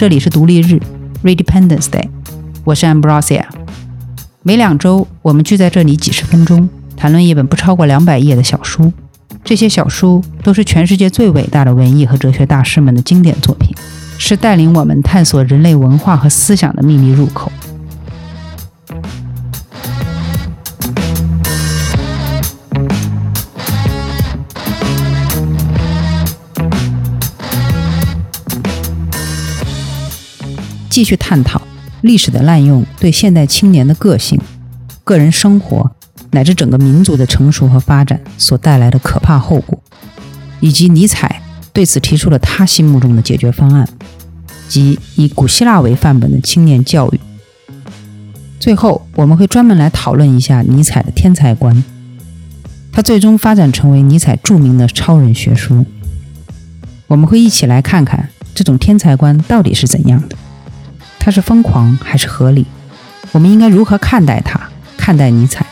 这里是独立日 （Redependence Day），我是 Ambrosia。每两周，我们聚在这里几十分钟，谈论一本不超过两百页的小书。这些小书都是全世界最伟大的文艺和哲学大师们的经典作品，是带领我们探索人类文化和思想的秘密入口。继续探讨历史的滥用对现代青年的个性、个人生活乃至整个民族的成熟和发展所带来的可怕后果，以及尼采对此提出了他心目中的解决方案，即以古希腊为范本的青年教育。最后，我们会专门来讨论一下尼采的天才观，他最终发展成为尼采著名的超人学说。我们会一起来看看这种天才观到底是怎样的。他是疯狂还是合理？我们应该如何看待他？看待尼采？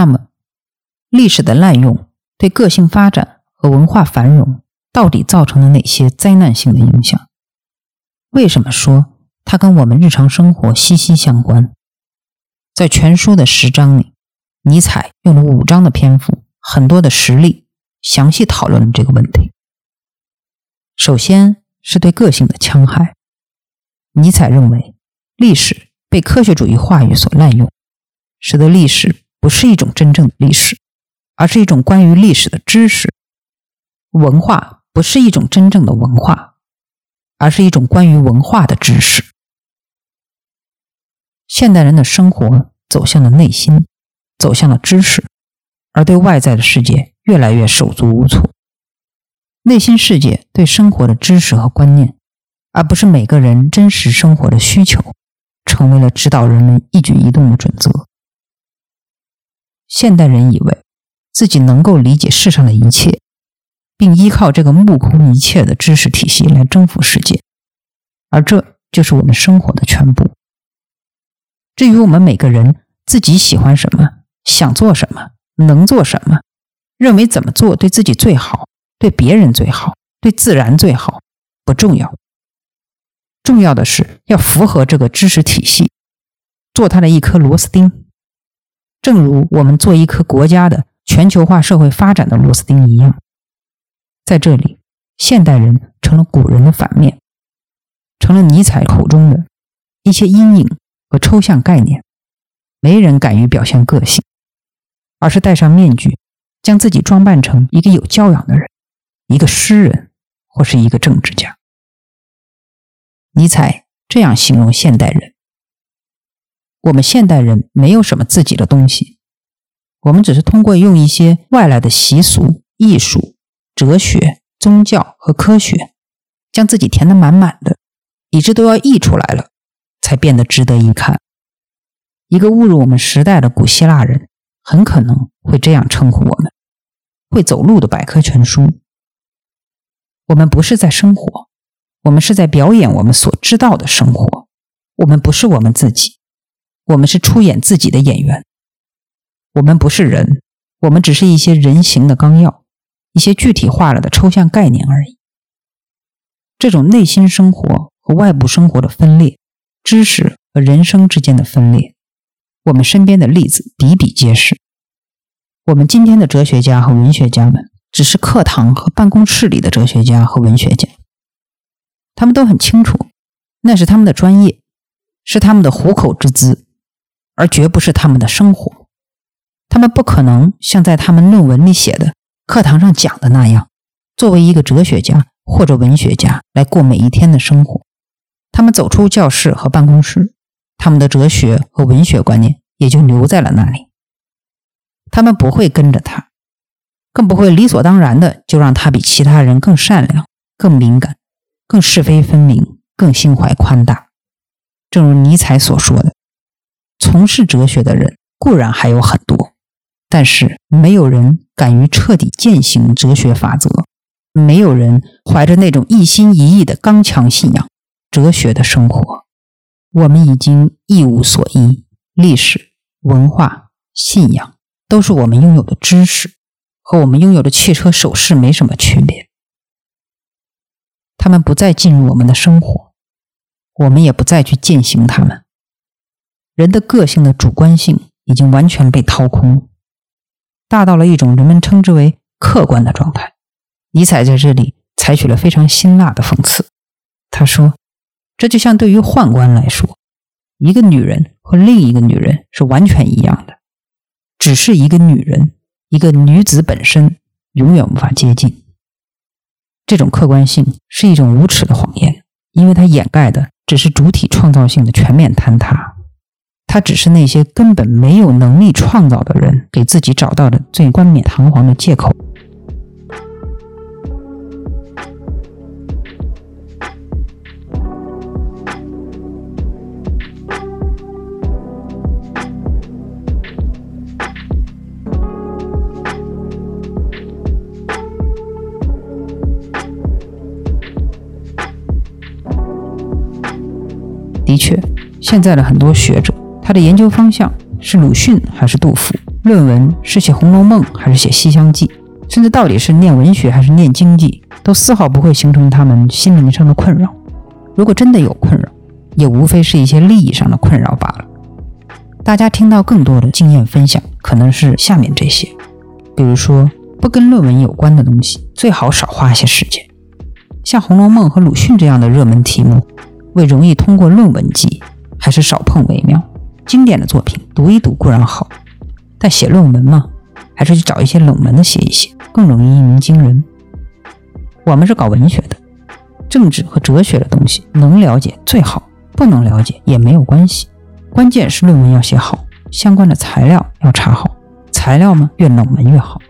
那么，历史的滥用对个性发展和文化繁荣到底造成了哪些灾难性的影响？为什么说它跟我们日常生活息息相关？在全书的十章里，尼采用了五章的篇幅，很多的实例，详细讨论了这个问题。首先是对个性的戕害。尼采认为，历史被科学主义话语所滥用，使得历史。不是一种真正的历史，而是一种关于历史的知识。文化不是一种真正的文化，而是一种关于文化的知识。现代人的生活走向了内心，走向了知识，而对外在的世界越来越手足无措。内心世界对生活的知识和观念，而不是每个人真实生活的需求，成为了指导人们一举一动的准则。现代人以为自己能够理解世上的一切，并依靠这个目空一切的知识体系来征服世界，而这就是我们生活的全部。至于我们每个人自己喜欢什么、想做什么、能做什么，认为怎么做对自己最好、对别人最好、对自然最好，不重要。重要的是要符合这个知识体系，做它的一颗螺丝钉。正如我们做一颗国家的全球化社会发展的螺丝钉一样，在这里，现代人成了古人的反面，成了尼采口中的一些阴影和抽象概念。没人敢于表现个性，而是戴上面具，将自己装扮成一个有教养的人，一个诗人或是一个政治家。尼采这样形容现代人。我们现代人没有什么自己的东西，我们只是通过用一些外来的习俗、艺术、哲学、宗教和科学，将自己填得满满的，以致都要溢出来了，才变得值得一看。一个误入我们时代的古希腊人，很可能会这样称呼我们：会走路的百科全书。我们不是在生活，我们是在表演我们所知道的生活。我们不是我们自己。我们是出演自己的演员，我们不是人，我们只是一些人形的纲要，一些具体化了的抽象概念而已。这种内心生活和外部生活的分裂，知识和人生之间的分裂，我们身边的例子比比皆是。我们今天的哲学家和文学家们，只是课堂和办公室里的哲学家和文学家，他们都很清楚，那是他们的专业，是他们的糊口之资。而绝不是他们的生活，他们不可能像在他们论文里写的、课堂上讲的那样，作为一个哲学家或者文学家来过每一天的生活。他们走出教室和办公室，他们的哲学和文学观念也就留在了那里。他们不会跟着他，更不会理所当然的就让他比其他人更善良、更敏感，更是非分明，更心怀宽大。正如尼采所说的：“从事哲学的人固然还有很多，但是没有人敢于彻底践行哲学法则，没有人怀着那种一心一意的刚强信仰哲学的生活。我们已经一无所依，历史、文化、信仰都是我们拥有的知识。”和我们拥有的汽车首饰没什么区别，他们不再进入我们的生活，我们也不再去践行他们。人的个性的主观性已经完全被掏空，大到了一种人们称之为客观的状态。尼采在这里采取了非常辛辣的讽刺，他说：“这就像对于宦官来说，一个女人和另一个女人是完全一样的，只是一个女人。”一个女子本身永远无法接近这种客观性，是一种无耻的谎言，因为它掩盖的只是主体创造性的全面坍塌，他只是那些根本没有能力创造的人给自己找到的最冠冕堂皇的借口。的确，现在的很多学者，他的研究方向是鲁迅还是杜甫？论文是写《红楼梦》还是写《西厢记》？甚至到底是念文学还是念经济，都丝毫不会形成他们心灵上的困扰。如果真的有困扰，也无非是一些利益上的困扰罢了。大家听到更多的经验分享，可能是下面这些：比如说，不跟论文有关的东西，最好少花些时间。像《红楼梦》和鲁迅这样的热门题目。为容易通过论文记，还是少碰为妙。经典的作品读一读固然好，但写论文嘛，还是去找一些冷门的写一写，更容易一鸣惊人。我们是搞文学的，政治和哲学的东西能了解最好，不能了解也没有关系。关键是论文要写好，相关的材料要查好。材料嘛，越冷门越好。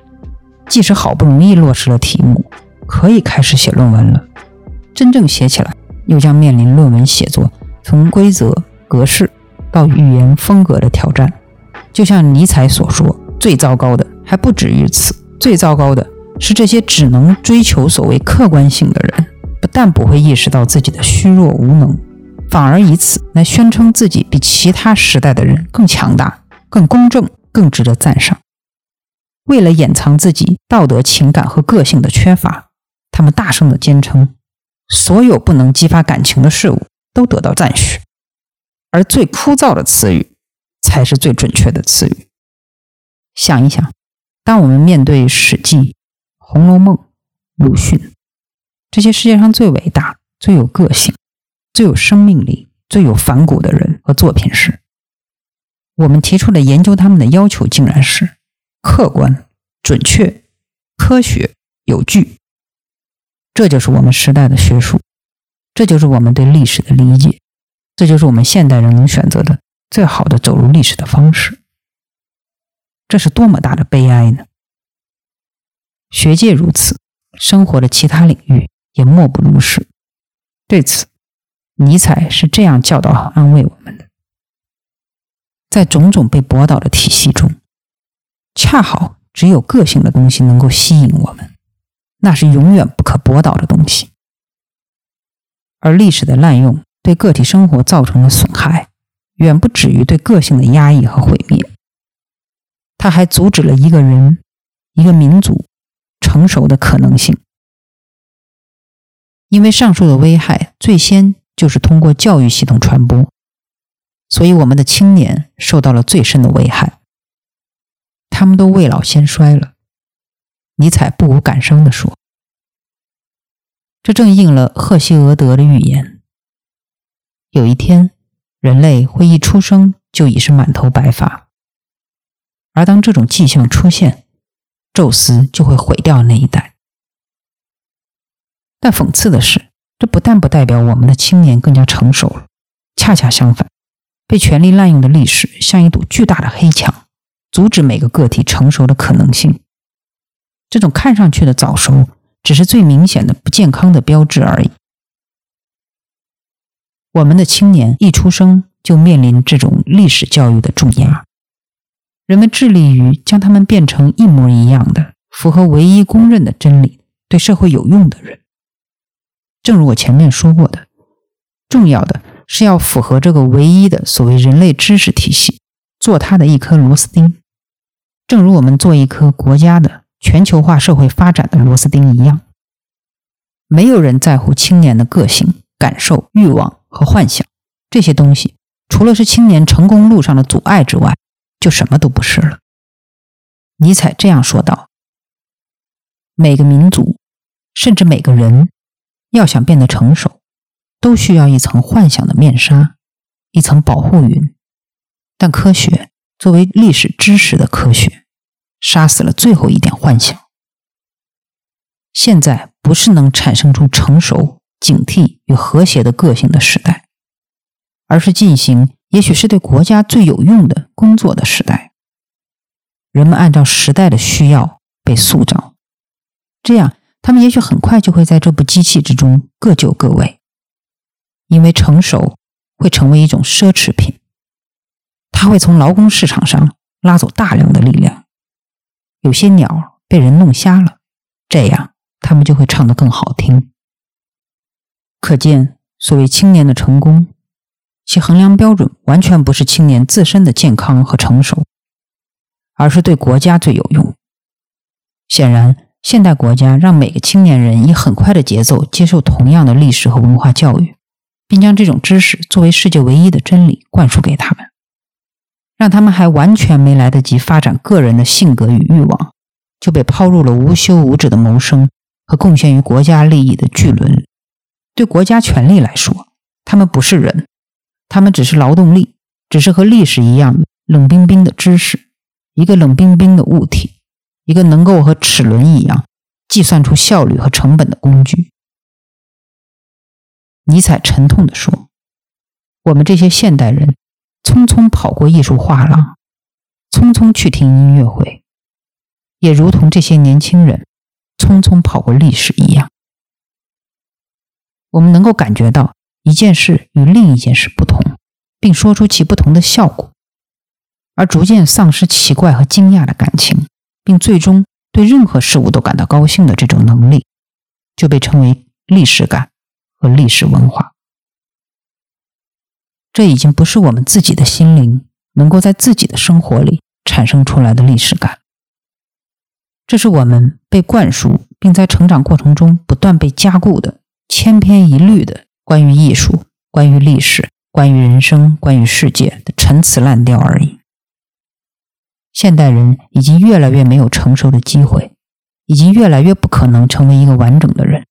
即使好不容易落实了题目，可以开始写论文了，真正写起来。又将面临论文写作从规则、格式到语言风格的挑战。就像尼采所说：“最糟糕的还不止于此，最糟糕的是这些只能追求所谓客观性的人，不但不会意识到自己的虚弱无能，反而以此来宣称自己比其他时代的人更强大、更公正、更值得赞赏。为了掩藏自己道德情感和个性的缺乏，他们大声地坚称。”所有不能激发感情的事物都得到赞许，而最枯燥的词语才是最准确的词语。想一想，当我们面对《史记》《红楼梦》、鲁迅这些世界上最伟大、最有个性、最有生命力、最有反骨的人和作品时，我们提出的研究他们的要求竟然是客观、准确、科学、有据。这就是我们时代的学术，这就是我们对历史的理解，这就是我们现代人能选择的最好的走入历史的方式。这是多么大的悲哀呢？学界如此，生活的其他领域也莫不如是。对此，尼采是这样教导和安慰我们的：在种种被驳倒的体系中，恰好只有个性的东西能够吸引我们。那是永远不可驳倒的东西，而历史的滥用对个体生活造成的损害，远不止于对个性的压抑和毁灭，它还阻止了一个人、一个民族成熟的可能性。因为上述的危害最先就是通过教育系统传播，所以我们的青年受到了最深的危害，他们都未老先衰了。尼采不无感伤地说：“这正应了赫西俄德的预言。有一天，人类会一出生就已是满头白发，而当这种迹象出现，宙斯就会毁掉那一代。但讽刺的是，这不但不代表我们的青年更加成熟了，恰恰相反，被权力滥用的历史像一堵巨大的黑墙，阻止每个个体成熟的可能性。”这种看上去的早熟，只是最明显的不健康的标志而已。我们的青年一出生就面临这种历史教育的重压，人们致力于将他们变成一模一样的、符合唯一公认的真理、对社会有用的人。正如我前面说过的，重要的是要符合这个唯一的所谓人类知识体系，做它的一颗螺丝钉。正如我们做一颗国家的全球化社会发展的螺丝钉一样，没有人在乎青年的个性、感受、欲望和幻想这些东西，除了是青年成功路上的阻碍之外，就什么都不是了。尼采这样说道：“每个民族，甚至每个人，要想变得成熟，都需要一层幻想的面纱，一层保护云。但科学。”作为历史知识的科学，杀死了最后一点幻想。现在不是能产生出成熟、警惕与和谐的个性的时代，而是进行也许是对国家最有用的工作的时代。人们按照时代的需要被塑造，这样他们也许很快就会在这部机器之中各就各位，因为成熟会成为一种奢侈品。它会从劳工市场上拉走大量的力量，有些鸟被人弄瞎了，这样它们就会唱得更好听。可见，所谓青年的成功，其衡量标准完全不是青年自身的健康和成熟，而是对国家最有用。显然，现代国家让每个青年人以很快的节奏接受同样的历史和文化教育，并将这种知识作为世界唯一的真理灌输给他们。让他们还完全没来得及发展个人的性格与欲望，就被抛入了无休无止的谋生和贡献于国家利益的巨轮。对国家权力来说，他们不是人，他们只是劳动力，只是和历史一样冷冰冰的知识，一个冷冰冰的物体，一个能够和齿轮一样计算出效率和成本的工具。尼采沉痛地说：“我们这些现代人。”匆匆跑过艺术画廊，匆匆去听音乐会，也如同这些年轻人匆匆跑过历史一样。我们能够感觉到一件事与另一件事不同，并说出其不同的效果，而逐渐丧失奇怪和惊讶的感情，并最终对任何事物都感到高兴的这种能力，就被称为历史感和历史文化。这已经不是我们自己的心灵能够在自己的生活里产生出来的历史感，这是我们被灌输并在成长过程中不断被加固的千篇一律的关于艺术、关于历史、关于人生、关于世界的陈词滥调而已。现代人已经越来越没有成熟的机会，已经越来越不可能成为一个完整的人，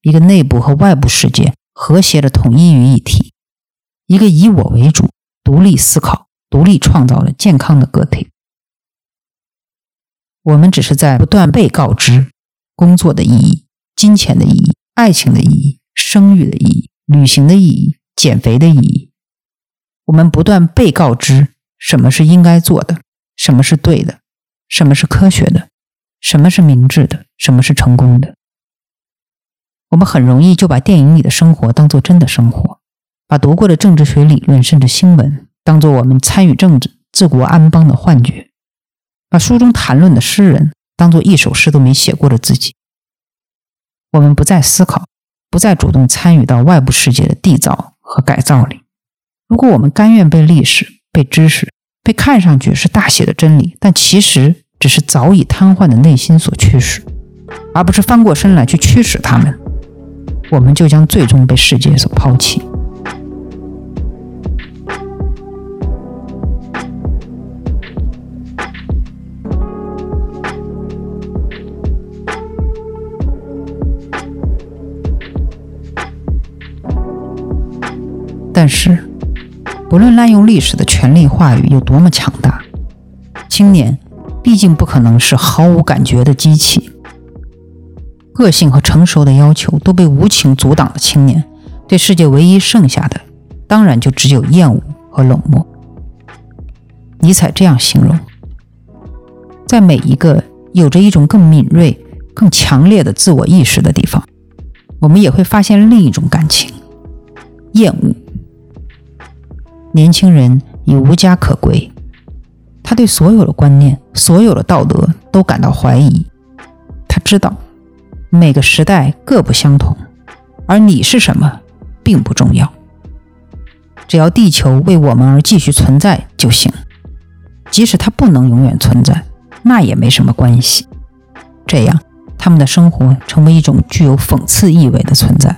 一个内部和外部世界和谐的统一于一体。一个以我为主、独立思考、独立创造的健康的个体，我们只是在不断被告知工作的意义、金钱的意义、爱情的意义、生育的意义、旅行的意义、减肥的意义。我们不断被告知什么是应该做的，什么是对的，什么是科学的，什么是明智的，什么是成功的。我们很容易就把电影里的生活当做真的生活。把读过的政治学理论甚至新闻当做我们参与政治、治国安邦的幻觉，把书中谈论的诗人当做一首诗都没写过的自己。我们不再思考，不再主动参与到外部世界的缔造和改造里。如果我们甘愿被历史、被知识、被看上去是大写的真理，但其实只是早已瘫痪的内心所驱使，而不是翻过身来去驱使他们，我们就将最终被世界所抛弃。但是，不论滥用历史的权力话语有多么强大，青年毕竟不可能是毫无感觉的机器。个性和成熟的要求都被无情阻挡的青年，对世界唯一剩下的，当然就只有厌恶和冷漠。尼采这样形容：在每一个有着一种更敏锐、更强烈的自我意识的地方，我们也会发现另一种感情——厌恶。年轻人已无家可归，他对所有的观念、所有的道德都感到怀疑。他知道每个时代各不相同，而你是什么并不重要，只要地球为我们而继续存在就行。即使它不能永远存在，那也没什么关系。这样，他们的生活成为一种具有讽刺意味的存在。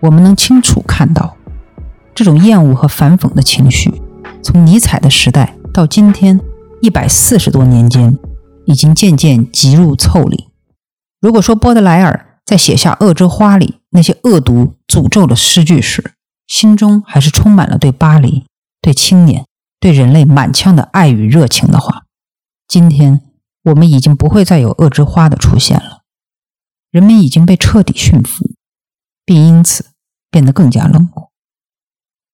我们能清楚看到，这种厌恶和反讽的情绪，从尼采的时代到今天一百四十多年间，已经渐渐集入腠理。如果说波德莱尔在写下《恶之花》里那些恶毒诅咒的诗句时，心中还是充满了对巴黎、对青年、对人类满腔的爱与热情的话。今天我们已经不会再有恶之花的出现了，人们已经被彻底驯服，并因此变得更加冷酷。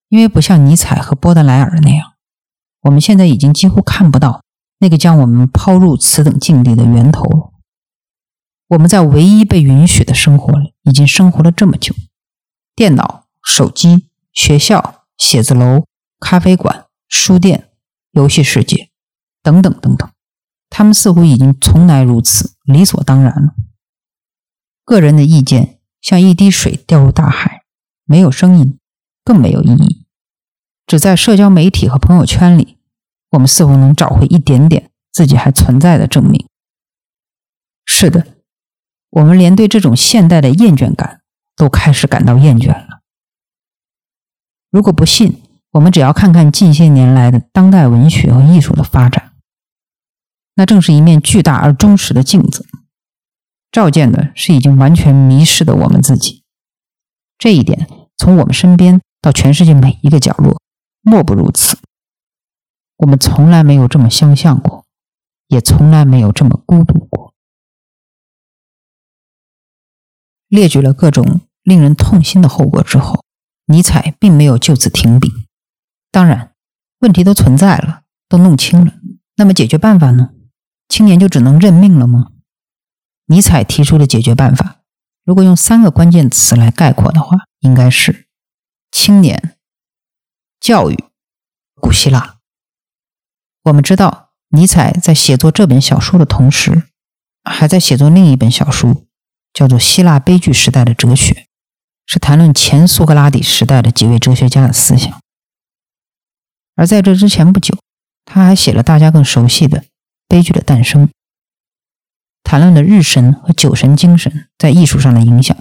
因为不像尼采和波德莱尔那样，我们现在已经几乎看不到那个将我们抛入此等境地的源头。我们在唯一被允许的生活里已经生活了这么久，电脑。手机、学校、写字楼、咖啡馆、书店、游戏世界，等等等等，他们似乎已经从来如此，理所当然了。个人的意见像一滴水掉入大海，没有声音，更没有意义。只在社交媒体和朋友圈里，我们似乎能找回一点点自己还存在的证明。是的，我们连对这种现代的厌倦感都开始感到厌倦了。如果不信，我们只要看看近些年来的当代文学和艺术的发展，那正是一面巨大而忠实的镜子，照见的是已经完全迷失的我们自己。这一点，从我们身边到全世界每一个角落，莫不如此。我们从来没有这么相像过，也从来没有这么孤独过。列举了各种令人痛心的后果之后。尼采并没有就此停笔。当然，问题都存在了，都弄清了。那么解决办法呢？青年就只能认命了吗？尼采提出的解决办法，如果用三个关键词来概括的话，应该是青年、教育、古希腊。我们知道，尼采在写作这本小说的同时，还在写作另一本小书，叫做《希腊悲剧时代的哲学》。是谈论前苏格拉底时代的几位哲学家的思想，而在这之前不久，他还写了大家更熟悉的《悲剧的诞生》，谈论了日神和酒神精神在艺术上的影响。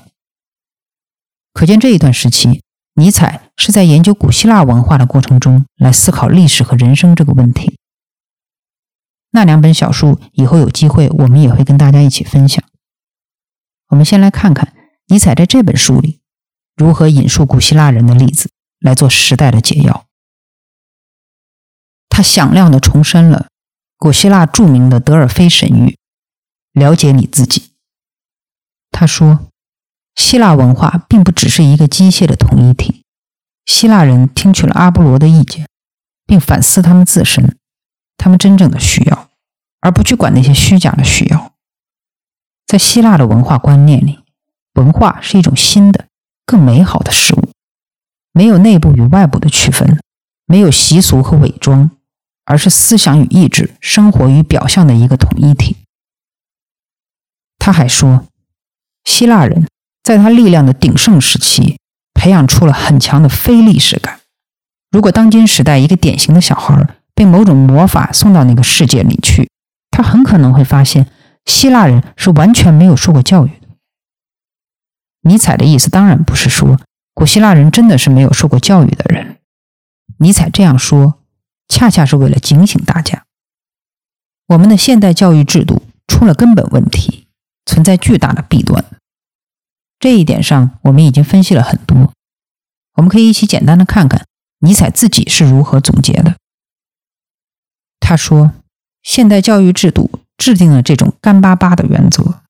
可见这一段时期，尼采是在研究古希腊文化的过程中来思考历史和人生这个问题。那两本小书以后有机会我们也会跟大家一起分享。我们先来看看尼采在这本书里。如何引述古希腊人的例子来做时代的解药？他响亮地重申了古希腊著名的德尔菲神谕：“了解你自己。”他说，希腊文化并不只是一个机械的统一体。希腊人听取了阿波罗的意见，并反思他们自身，他们真正的需要，而不去管那些虚假的需要。在希腊的文化观念里，文化是一种新的。更美好的事物，没有内部与外部的区分，没有习俗和伪装，而是思想与意志、生活与表象的一个统一体。他还说，希腊人在他力量的鼎盛时期，培养出了很强的非历史感。如果当今时代一个典型的小孩被某种魔法送到那个世界里去，他很可能会发现，希腊人是完全没有受过教育。尼采的意思当然不是说古希腊人真的是没有受过教育的人。尼采这样说，恰恰是为了警醒大家：我们的现代教育制度出了根本问题，存在巨大的弊端。这一点上，我们已经分析了很多。我们可以一起简单的看看尼采自己是如何总结的。他说：“现代教育制度制定了这种干巴巴的原则，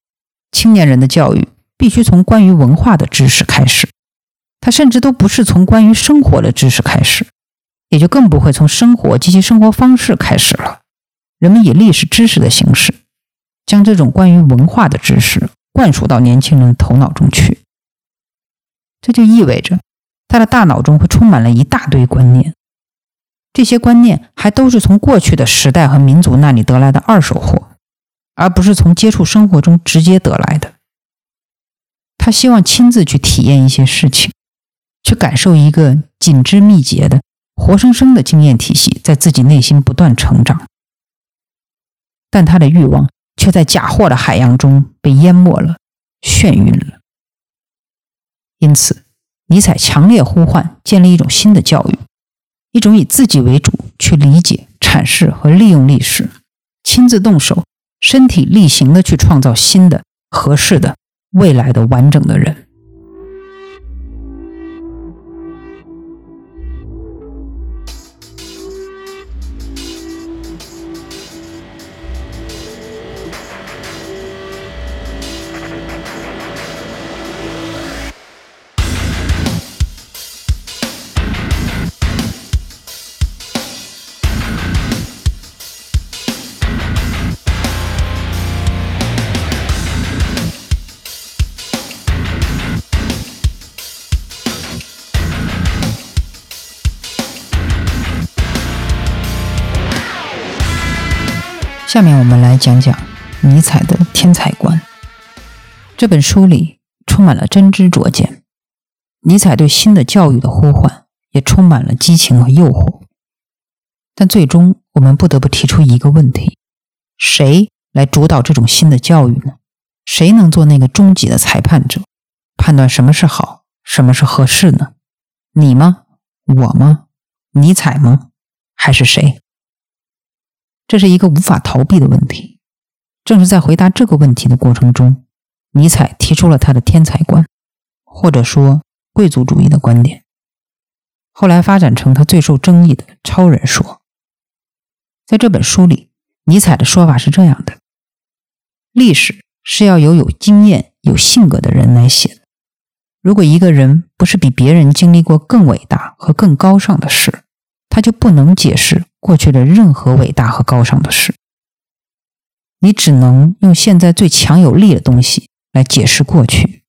青年人的教育。”必须从关于文化的知识开始，他甚至都不是从关于生活的知识开始，也就更不会从生活及其生活方式开始了。人们以历史知识的形式，将这种关于文化的知识灌输到年轻人头脑中去。这就意味着，他的大脑中会充满了一大堆观念，这些观念还都是从过去的时代和民族那里得来的二手货，而不是从接触生活中直接得来的。他希望亲自去体验一些事情，去感受一个紧致密结的、活生生的经验体系在自己内心不断成长。但他的欲望却在假货的海洋中被淹没了、眩晕了。因此，尼采强烈呼唤建立一种新的教育，一种以自己为主去理解、阐释和利用历史，亲自动手、身体力行的去创造新的、合适的。未来的完整的人。下面我们来讲讲尼采的天才观。这本书里充满了真知灼见，尼采对新的教育的呼唤也充满了激情和诱惑。但最终，我们不得不提出一个问题：谁来主导这种新的教育呢？谁能做那个终极的裁判者，判断什么是好，什么是合适呢？你吗？我吗？尼采吗？还是谁？这是一个无法逃避的问题。正是在回答这个问题的过程中，尼采提出了他的天才观，或者说贵族主义的观点，后来发展成他最受争议的超人说。在这本书里，尼采的说法是这样的：历史是要由有经验、有性格的人来写的。如果一个人不是比别人经历过更伟大和更高尚的事，他就不能解释。过去的任何伟大和高尚的事，你只能用现在最强有力的东西来解释过去。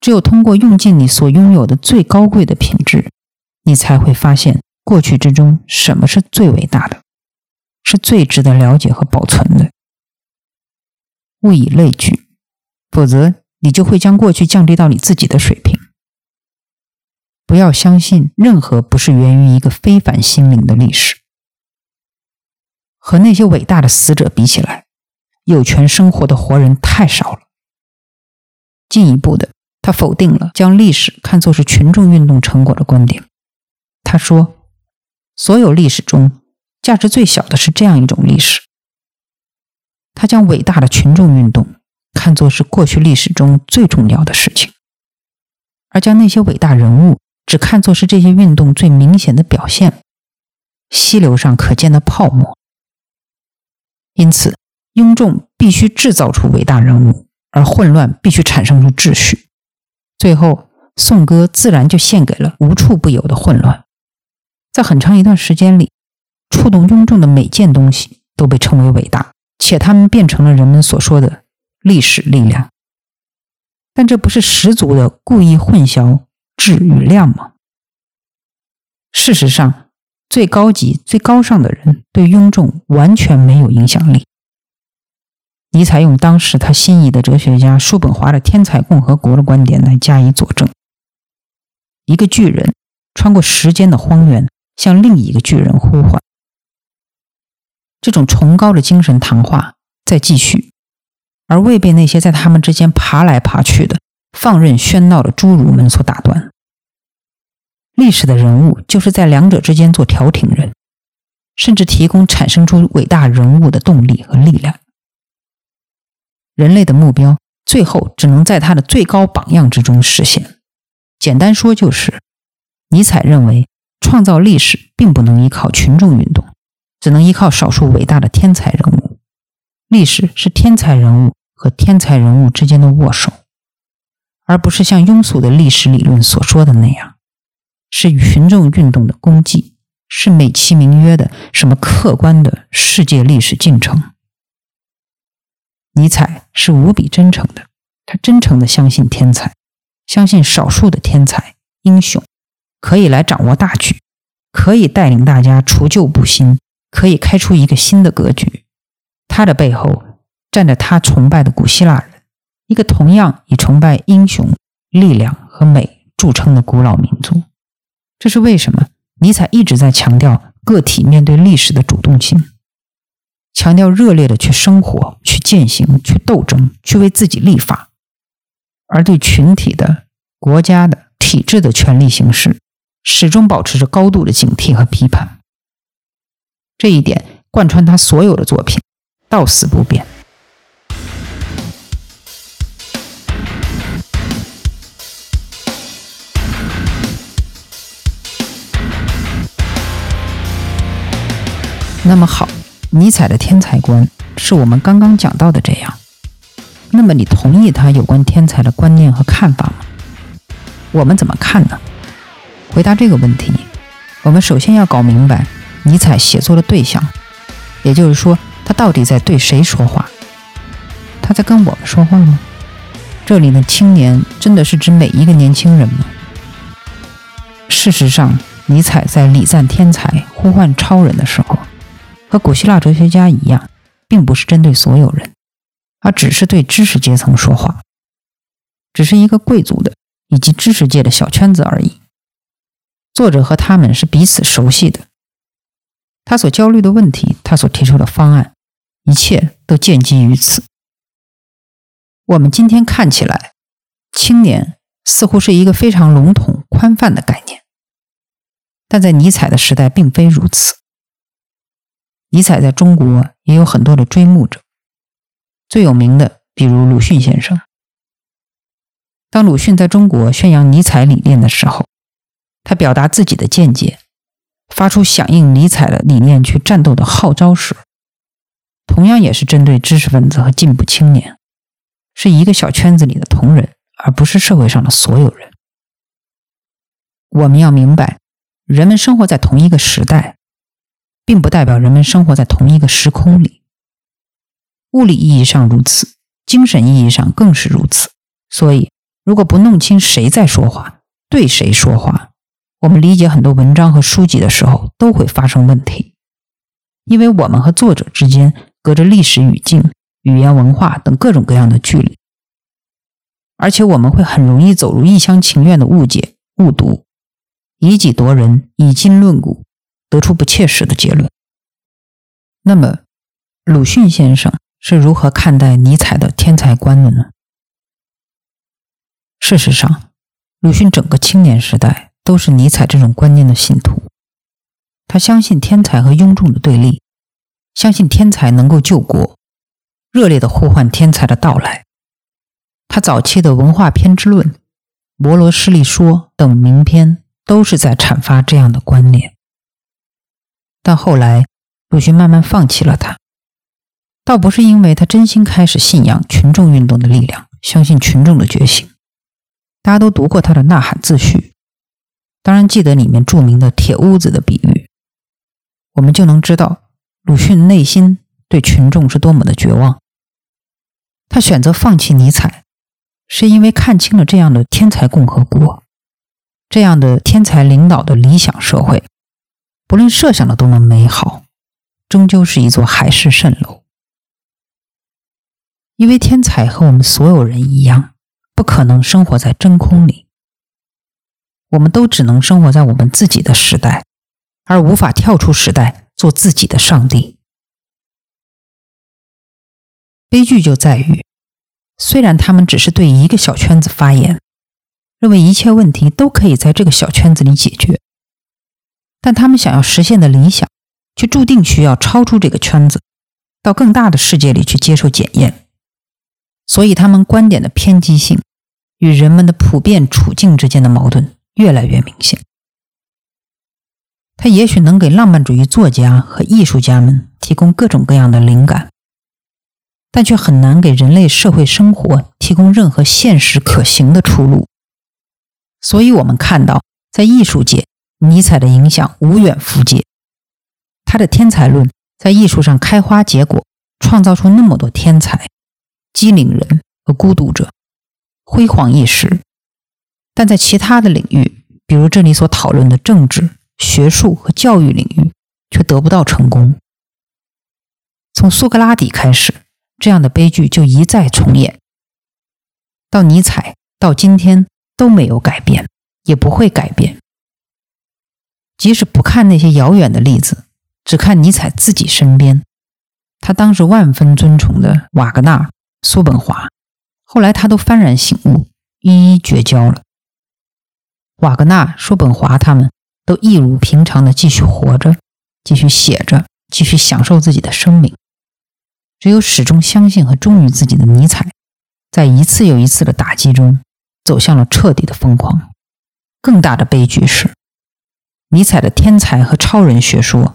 只有通过用尽你所拥有的最高贵的品质，你才会发现过去之中什么是最伟大的，是最值得了解和保存的。物以类聚，否则你就会将过去降低到你自己的水平。不要相信任何不是源于一个非凡心灵的历史。和那些伟大的死者比起来，有权生活的活人太少了。进一步的，他否定了将历史看作是群众运动成果的观点。他说，所有历史中价值最小的是这样一种历史。他将伟大的群众运动看作是过去历史中最重要的事情，而将那些伟大人物只看作是这些运动最明显的表现，溪流上可见的泡沫。因此，雍仲必须制造出伟大人物，而混乱必须产生出秩序。最后，颂歌自然就献给了无处不有的混乱。在很长一段时间里，触动雍仲的每件东西都被称为伟大，且他们变成了人们所说的历史力量。但这不是十足的故意混淆质与量吗？事实上。最高级、最高尚的人对雍仲完全没有影响力。尼采用当时他心仪的哲学家叔本华的“天才共和国”的观点来加以佐证：一个巨人穿过时间的荒原，向另一个巨人呼唤。这种崇高的精神谈话在继续，而未被那些在他们之间爬来爬去的、放任喧闹的侏儒们所打断。历史的人物就是在两者之间做调停人，甚至提供产生出伟大人物的动力和力量。人类的目标最后只能在他的最高榜样之中实现。简单说就是，尼采认为创造历史并不能依靠群众运动，只能依靠少数伟大的天才人物。历史是天才人物和天才人物之间的握手，而不是像庸俗的历史理论所说的那样。是群众运动的功绩，是美其名曰的什么客观的世界历史进程。尼采是无比真诚的，他真诚的相信天才，相信少数的天才英雄可以来掌握大局，可以带领大家除旧布新，可以开出一个新的格局。他的背后站着他崇拜的古希腊人，一个同样以崇拜英雄、力量和美著称的古老民族。这是为什么？尼采一直在强调个体面对历史的主动性，强调热烈的去生活、去践行、去斗争、去为自己立法，而对群体的、国家的、体制的权力形式，始终保持着高度的警惕和批判。这一点贯穿他所有的作品，到死不变。那么好，尼采的天才观是我们刚刚讲到的这样。那么你同意他有关天才的观念和看法吗？我们怎么看呢？回答这个问题，我们首先要搞明白尼采写作的对象，也就是说，他到底在对谁说话？他在跟我们说话吗？这里的青年真的是指每一个年轻人吗？事实上，尼采在礼赞天才、呼唤超人的时候。和古希腊哲学家一样，并不是针对所有人，而只是对知识阶层说话，只是一个贵族的以及知识界的小圈子而已。作者和他们是彼此熟悉的，他所焦虑的问题，他所提出的方案，一切都建基于此。我们今天看起来，青年似乎是一个非常笼统、宽泛的概念，但在尼采的时代并非如此。尼采在中国也有很多的追慕者，最有名的，比如鲁迅先生。当鲁迅在中国宣扬尼采理念的时候，他表达自己的见解，发出响应尼采的理念去战斗的号召时，同样也是针对知识分子和进步青年，是一个小圈子里的同仁，而不是社会上的所有人。我们要明白，人们生活在同一个时代。并不代表人们生活在同一个时空里。物理意义上如此，精神意义上更是如此。所以，如果不弄清谁在说话，对谁说话，我们理解很多文章和书籍的时候都会发生问题。因为我们和作者之间隔着历史语境、语言文化等各种各样的距离，而且我们会很容易走入一厢情愿的误解、误读，以己夺人，以今论古。得出不切实的结论。那么，鲁迅先生是如何看待尼采的天才观的呢？事实上，鲁迅整个青年时代都是尼采这种观念的信徒。他相信天才和庸众的对立，相信天才能够救国，热烈的呼唤天才的到来。他早期的《文化偏执论》《摩罗诗力说》等名篇，都是在阐发这样的观念。但后来，鲁迅慢慢放弃了他，倒不是因为他真心开始信仰群众运动的力量，相信群众的觉醒。大家都读过他的《呐喊》自序，当然记得里面著名的铁屋子的比喻，我们就能知道鲁迅内心对群众是多么的绝望。他选择放弃尼采，是因为看清了这样的天才共和国，这样的天才领导的理想社会。不论设想的多么美好，终究是一座海市蜃楼。因为天才和我们所有人一样，不可能生活在真空里。我们都只能生活在我们自己的时代，而无法跳出时代，做自己的上帝。悲剧就在于，虽然他们只是对一个小圈子发言，认为一切问题都可以在这个小圈子里解决。但他们想要实现的理想，却注定需要超出这个圈子，到更大的世界里去接受检验。所以，他们观点的偏激性与人们的普遍处境之间的矛盾越来越明显。它也许能给浪漫主义作家和艺术家们提供各种各样的灵感，但却很难给人类社会生活提供任何现实可行的出路。所以，我们看到，在艺术界。尼采的影响无远弗届。他的天才论在艺术上开花结果，创造出那么多天才、机灵人和孤独者，辉煌一时。但在其他的领域，比如这里所讨论的政治、学术和教育领域，却得不到成功。从苏格拉底开始，这样的悲剧就一再重演。到尼采，到今天都没有改变，也不会改变。即使不看那些遥远的例子，只看尼采自己身边，他当时万分尊崇的瓦格纳、叔本华，后来他都幡然醒悟，一一绝交了。瓦格纳、叔本华他们都一如平常的继续活着，继续写着，继续享受自己的生命。只有始终相信和忠于自己的尼采。在一次又一次的打击中，走向了彻底的疯狂。更大的悲剧是，尼采的天才和超人学说，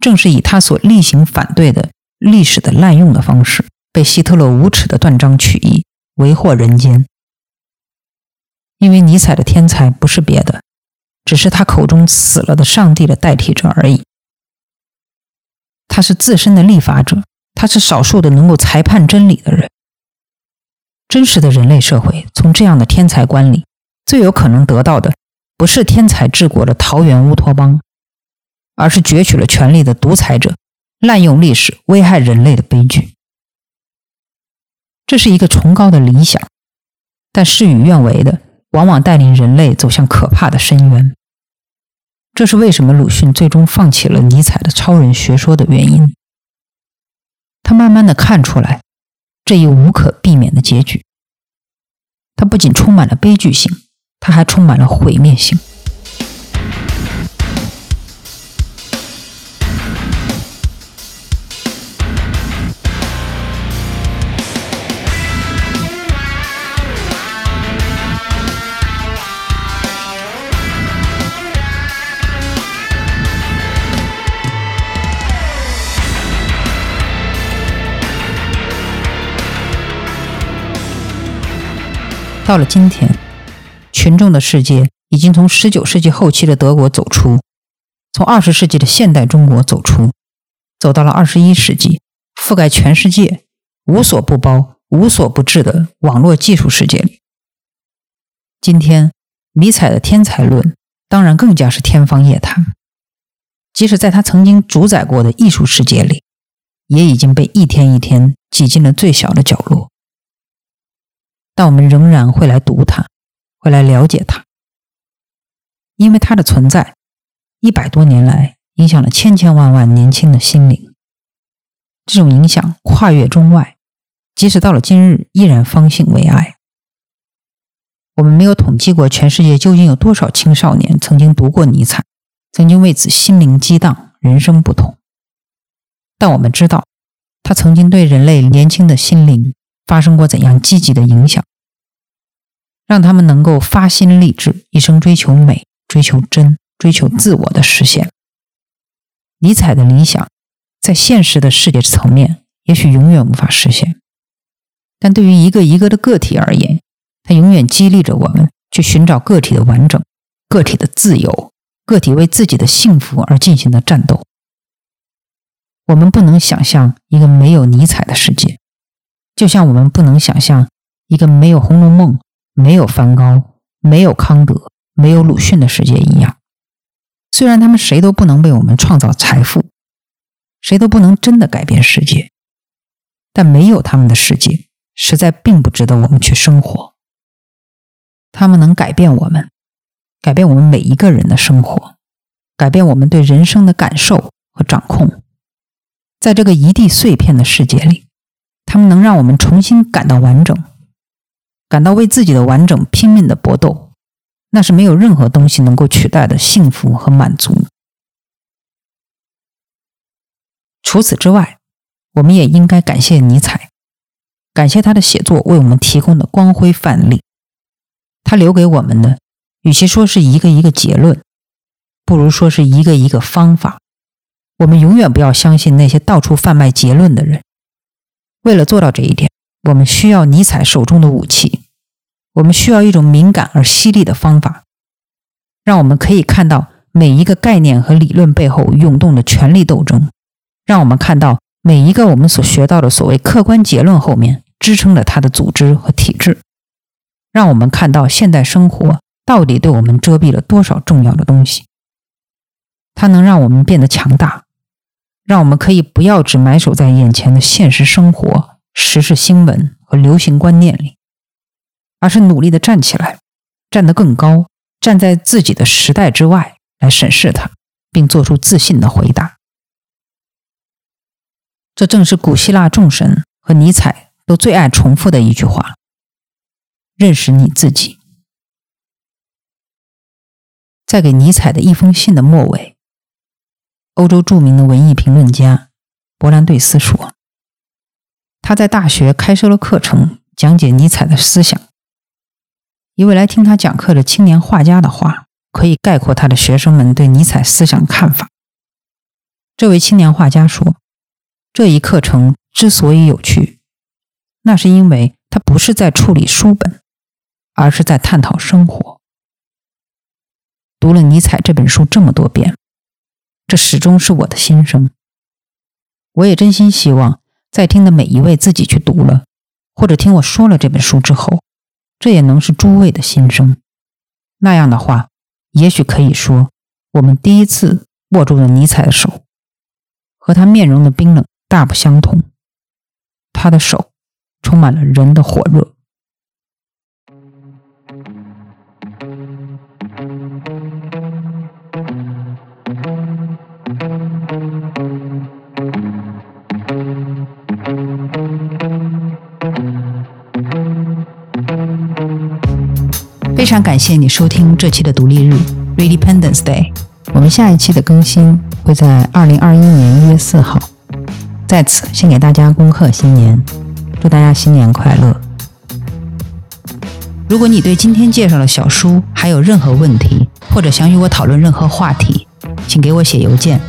正是以他所例行反对的历史的滥用的方式，被希特勒无耻的断章取义，为祸人间。因为尼采的天才不是别的，只是他口中死了的上帝的代替者而已。他是自身的立法者，他是少数的能够裁判真理的人。真实的人类社会，从这样的天才观里，最有可能得到的，不是天才治国的桃园乌托邦，而是攫取了权力的独裁者，滥用历史危害人类的悲剧。这是一个崇高的理想，但事与愿违的，往往带领人类走向可怕的深渊。这是为什么鲁迅最终放弃了尼采的超人学说的原因。他慢慢的看出来。这一无可避免的结局，它不仅充满了悲剧性，它还充满了毁灭性。到了今天，群众的世界已经从十九世纪后期的德国走出，从二十世纪的现代中国走出，走到了二十一世纪，覆盖全世界、无所不包、无所不至的网络技术世界里。今天，尼采的天才论当然更加是天方夜谭，即使在他曾经主宰过的艺术世界里，也已经被一天一天挤进了最小的角落。但我们仍然会来读它，会来了解它，因为它的存在，一百多年来影响了千千万万年轻的心灵。这种影响跨越中外，即使到了今日，依然方兴未艾。我们没有统计过全世界究竟有多少青少年曾经读过尼采，曾经为此心灵激荡，人生不同。但我们知道，他曾经对人类年轻的心灵。发生过怎样积极的影响，让他们能够发心立志，一生追求美、追求真、追求自我的实现。尼采的理想，在现实的世界层面，也许永远无法实现，但对于一个一个的个体而言，它永远激励着我们去寻找个体的完整、个体的自由、个体为自己的幸福而进行的战斗。我们不能想象一个没有尼采的世界。就像我们不能想象一个没有《红楼梦》、没有梵高、没有康德、没有鲁迅的世界一样，虽然他们谁都不能为我们创造财富，谁都不能真的改变世界，但没有他们的世界，实在并不值得我们去生活。他们能改变我们，改变我们每一个人的生活，改变我们对人生的感受和掌控，在这个一地碎片的世界里。他们能让我们重新感到完整，感到为自己的完整拼命的搏斗，那是没有任何东西能够取代的幸福和满足。除此之外，我们也应该感谢尼采，感谢他的写作为我们提供的光辉范例。他留给我们的，与其说是一个一个结论，不如说是一个一个方法。我们永远不要相信那些到处贩卖结论的人。为了做到这一点，我们需要尼采手中的武器。我们需要一种敏感而犀利的方法，让我们可以看到每一个概念和理论背后涌动的权力斗争，让我们看到每一个我们所学到的所谓客观结论后面支撑着它的组织和体制，让我们看到现代生活到底对我们遮蔽了多少重要的东西。它能让我们变得强大，让我们可以不要只埋首在眼前的现实生活、时事新闻和流行观念里，而是努力的站起来，站得更高，站在自己的时代之外。来审视它，并做出自信的回答。这正是古希腊众神和尼采都最爱重复的一句话：“认识你自己。”在给尼采的一封信的末尾，欧洲著名的文艺评论家伯兰对斯说：“他在大学开设了课程，讲解尼采的思想。一位来听他讲课的青年画家的话。”可以概括他的学生们对尼采思想的看法。这位青年画家说：“这一课程之所以有趣，那是因为他不是在处理书本，而是在探讨生活。读了尼采这本书这么多遍，这始终是我的心声。我也真心希望，在听的每一位自己去读了，或者听我说了这本书之后，这也能是诸位的心声。那样的话。”也许可以说，我们第一次握住了尼采的手，和他面容的冰冷大不相同。他的手充满了人的火热。非常感谢你收听这期的独立日 （Redependence Day）。我们下一期的更新会在二零二一年一月四号。在此，先给大家恭贺新年，祝大家新年快乐！如果你对今天介绍的小书还有任何问题，或者想与我讨论任何话题，请给我写邮件，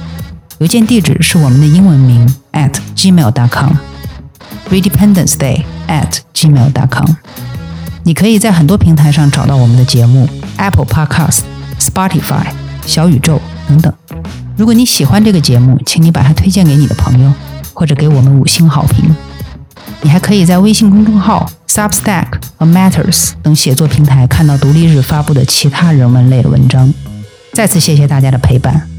邮件地址是我们的英文名 at gmail.com，Redependence Day at gmail.com。你可以在很多平台上找到我们的节目，Apple Podcast、Spotify、小宇宙等等。如果你喜欢这个节目，请你把它推荐给你的朋友，或者给我们五星好评。你还可以在微信公众号、Substack 和 Matters 等写作平台看到独立日发布的其他人文类的文章。再次谢谢大家的陪伴，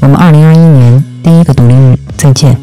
我们二零二一年第一个独立日再见。